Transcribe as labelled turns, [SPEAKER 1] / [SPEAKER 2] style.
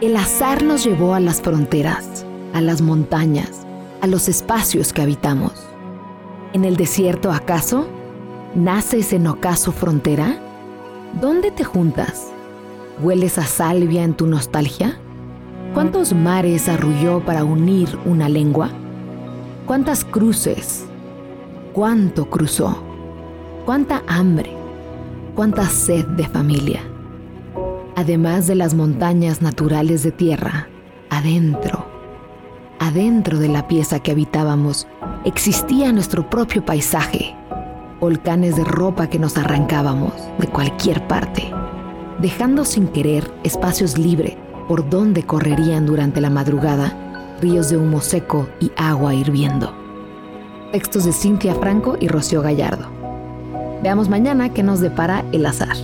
[SPEAKER 1] El azar nos llevó a las fronteras, a las montañas, a los espacios que habitamos. ¿En el desierto acaso? ¿Nace ese ocaso frontera? ¿Dónde te juntas? ¿Hueles a salvia en tu nostalgia? ¿Cuántos mares arrulló para unir una lengua? ¿Cuántas cruces? ¿Cuánto cruzó? ¿Cuánta hambre? ¿Cuánta sed de familia? Además de las montañas naturales de tierra, adentro, adentro de la pieza que habitábamos, existía nuestro propio paisaje, volcanes de ropa que nos arrancábamos de cualquier parte, dejando sin querer espacios libres por donde correrían durante la madrugada ríos de humo seco y agua hirviendo. Textos de Cintia Franco y Rocío Gallardo. Veamos mañana qué nos depara el azar.